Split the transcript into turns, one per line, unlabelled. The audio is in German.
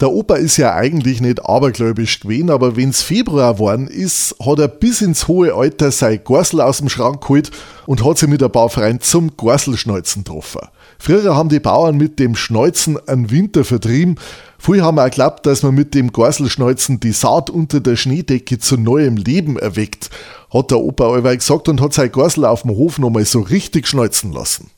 Der Opa ist ja eigentlich nicht abergläubisch gewesen, aber wenn's Februar geworden ist, hat er bis ins hohe Alter sein Gorsel aus dem Schrank geholt und hat sich mit ein paar Freunden zum Gorselschneuzen getroffen. Früher haben die Bauern mit dem Schneuzen einen Winter vertrieben. Früher haben auch geglaubt, dass man mit dem Gorselschneuzen die Saat unter der Schneedecke zu neuem Leben erweckt, hat der Opa allweil gesagt und hat sein Gorsel auf dem Hof nochmal so richtig schneuzen lassen.